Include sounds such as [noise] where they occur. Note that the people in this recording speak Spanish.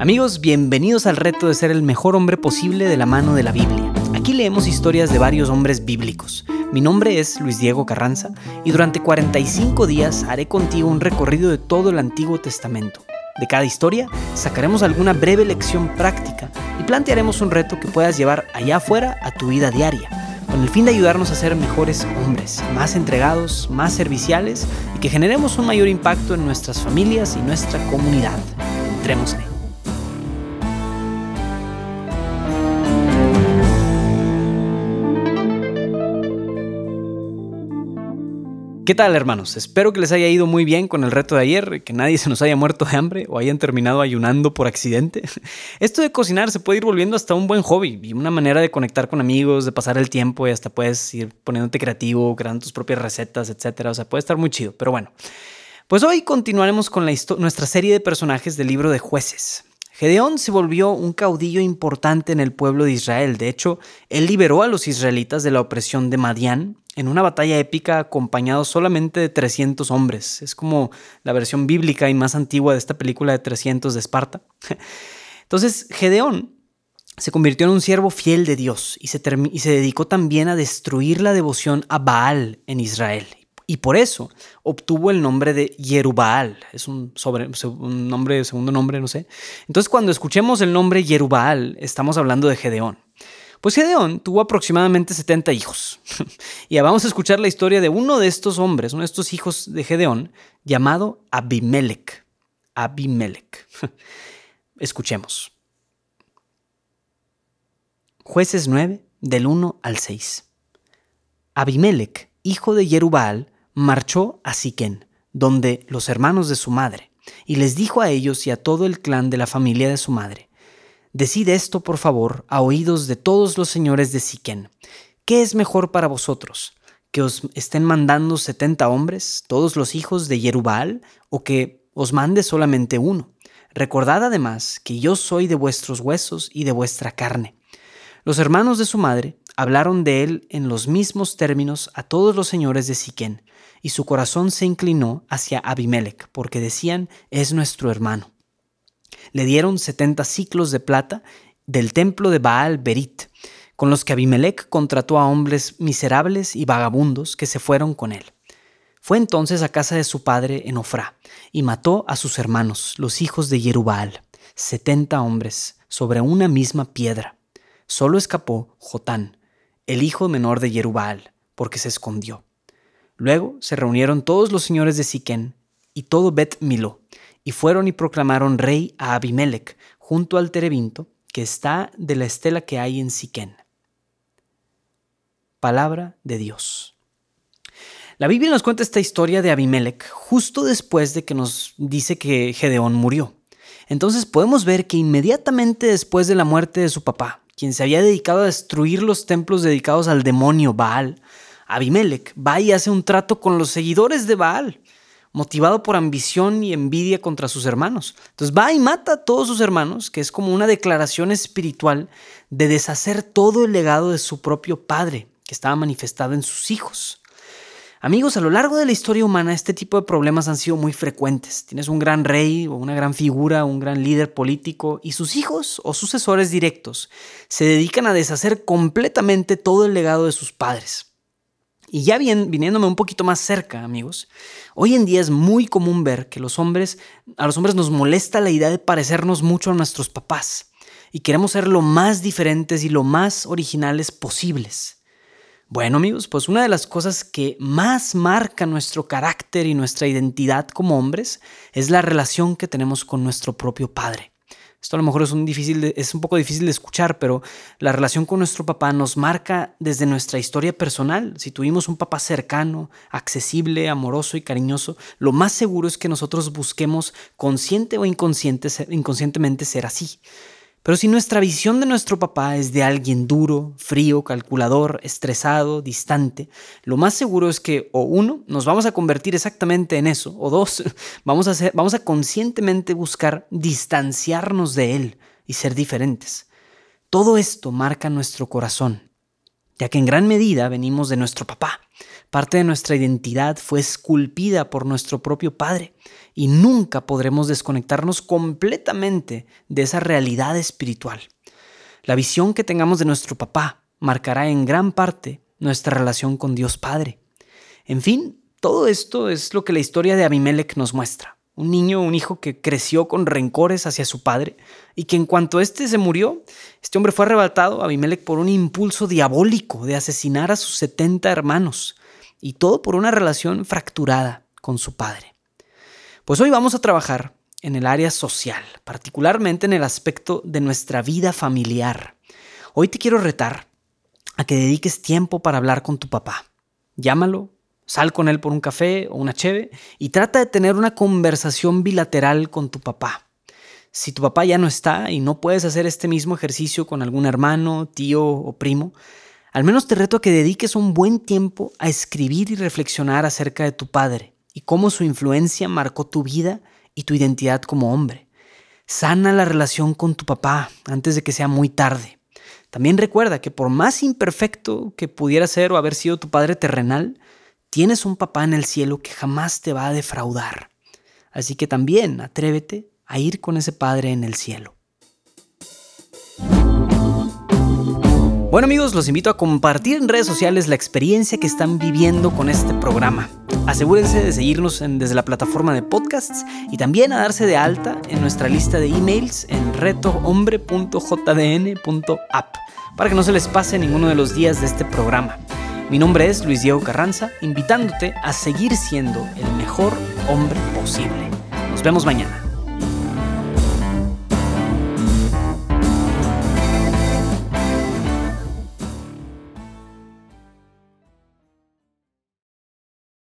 Amigos, bienvenidos al reto de ser el mejor hombre posible de la mano de la Biblia. Aquí leemos historias de varios hombres bíblicos. Mi nombre es Luis Diego Carranza y durante 45 días haré contigo un recorrido de todo el Antiguo Testamento. De cada historia sacaremos alguna breve lección práctica y plantearemos un reto que puedas llevar allá afuera a tu vida diaria, con el fin de ayudarnos a ser mejores hombres, más entregados, más serviciales y que generemos un mayor impacto en nuestras familias y nuestra comunidad. Entrémosle. ¿Qué tal hermanos? Espero que les haya ido muy bien con el reto de ayer, que nadie se nos haya muerto de hambre o hayan terminado ayunando por accidente. [laughs] Esto de cocinar se puede ir volviendo hasta un buen hobby y una manera de conectar con amigos, de pasar el tiempo y hasta puedes ir poniéndote creativo, creando tus propias recetas, etc. O sea, puede estar muy chido, pero bueno. Pues hoy continuaremos con nuestra serie de personajes del libro de jueces. Gedeón se volvió un caudillo importante en el pueblo de Israel. De hecho, él liberó a los israelitas de la opresión de Madián en una batalla épica acompañado solamente de 300 hombres. Es como la versión bíblica y más antigua de esta película de 300 de Esparta. [laughs] Entonces, Gedeón se convirtió en un siervo fiel de Dios y se, y se dedicó también a destruir la devoción a Baal en Israel y por eso obtuvo el nombre de Yerubal. Es un, sobre, un nombre, segundo nombre, no sé. Entonces, cuando escuchemos el nombre Yerubal, estamos hablando de Gedeón. Pues Gedeón tuvo aproximadamente 70 hijos. [laughs] y vamos a escuchar la historia de uno de estos hombres, uno de estos hijos de Gedeón, llamado Abimelech. Abimelech. [laughs] Escuchemos. Jueces 9, del 1 al 6. Abimelech, hijo de Yerubal, marchó a Siquén, donde los hermanos de su madre, y les dijo a ellos y a todo el clan de la familia de su madre, Decid esto, por favor, a oídos de todos los señores de Siquén. ¿Qué es mejor para vosotros? ¿Que os estén mandando setenta hombres, todos los hijos de Yerubal, o que os mande solamente uno? Recordad además que yo soy de vuestros huesos y de vuestra carne. Los hermanos de su madre hablaron de él en los mismos términos a todos los señores de Siquén, y su corazón se inclinó hacia Abimelech, porque decían, es nuestro hermano. Le dieron setenta ciclos de plata del templo de Baal Berit, con los que Abimelech contrató a hombres miserables y vagabundos que se fueron con él. Fue entonces a casa de su padre en Ofrá, y mató a sus hermanos, los hijos de Jerubal, setenta hombres, sobre una misma piedra. Solo escapó Jotán, el hijo menor de Jerubal, porque se escondió. Luego se reunieron todos los señores de Siquén y todo Bet Milo, y fueron y proclamaron rey a Abimelech junto al terebinto que está de la estela que hay en Siquén. Palabra de Dios. La Biblia nos cuenta esta historia de Abimelech justo después de que nos dice que Gedeón murió. Entonces podemos ver que inmediatamente después de la muerte de su papá, quien se había dedicado a destruir los templos dedicados al demonio Baal, Abimelech va y hace un trato con los seguidores de Baal, motivado por ambición y envidia contra sus hermanos. Entonces va y mata a todos sus hermanos, que es como una declaración espiritual de deshacer todo el legado de su propio padre, que estaba manifestado en sus hijos. Amigos, a lo largo de la historia humana este tipo de problemas han sido muy frecuentes. Tienes un gran rey o una gran figura, un gran líder político y sus hijos o sucesores directos se dedican a deshacer completamente todo el legado de sus padres. Y ya bien, viniéndome un poquito más cerca, amigos, hoy en día es muy común ver que los hombres, a los hombres nos molesta la idea de parecernos mucho a nuestros papás y queremos ser lo más diferentes y lo más originales posibles. Bueno amigos, pues una de las cosas que más marca nuestro carácter y nuestra identidad como hombres es la relación que tenemos con nuestro propio Padre. Esto a lo mejor es un, difícil es un poco difícil de escuchar, pero la relación con nuestro papá nos marca desde nuestra historia personal. Si tuvimos un papá cercano, accesible, amoroso y cariñoso, lo más seguro es que nosotros busquemos consciente o inconsciente, inconscientemente ser así. Pero si nuestra visión de nuestro papá es de alguien duro, frío, calculador, estresado, distante, lo más seguro es que o uno, nos vamos a convertir exactamente en eso, o dos, [laughs] vamos a, vamos a conscientemente buscar distanciarnos de él y ser diferentes. Todo esto marca nuestro corazón. Ya que en gran medida venimos de nuestro papá. Parte de nuestra identidad fue esculpida por nuestro propio padre y nunca podremos desconectarnos completamente de esa realidad espiritual. La visión que tengamos de nuestro papá marcará en gran parte nuestra relación con Dios Padre. En fin, todo esto es lo que la historia de Abimelech nos muestra. Un niño, un hijo que creció con rencores hacia su padre y que en cuanto éste se murió, este hombre fue arrebatado a Abimelech por un impulso diabólico de asesinar a sus 70 hermanos y todo por una relación fracturada con su padre. Pues hoy vamos a trabajar en el área social, particularmente en el aspecto de nuestra vida familiar. Hoy te quiero retar a que dediques tiempo para hablar con tu papá. Llámalo, Sal con él por un café o una cheve y trata de tener una conversación bilateral con tu papá. Si tu papá ya no está y no puedes hacer este mismo ejercicio con algún hermano, tío o primo, al menos te reto a que dediques un buen tiempo a escribir y reflexionar acerca de tu padre y cómo su influencia marcó tu vida y tu identidad como hombre. Sana la relación con tu papá antes de que sea muy tarde. También recuerda que por más imperfecto que pudiera ser o haber sido tu padre terrenal, Tienes un papá en el cielo que jamás te va a defraudar. Así que también atrévete a ir con ese Padre en el cielo. Bueno amigos, los invito a compartir en redes sociales la experiencia que están viviendo con este programa. Asegúrense de seguirnos desde la plataforma de podcasts y también a darse de alta en nuestra lista de emails en retohombre.jdn.app para que no se les pase ninguno de los días de este programa. Mi nombre es Luis Diego Carranza, invitándote a seguir siendo el mejor hombre posible. Nos vemos mañana.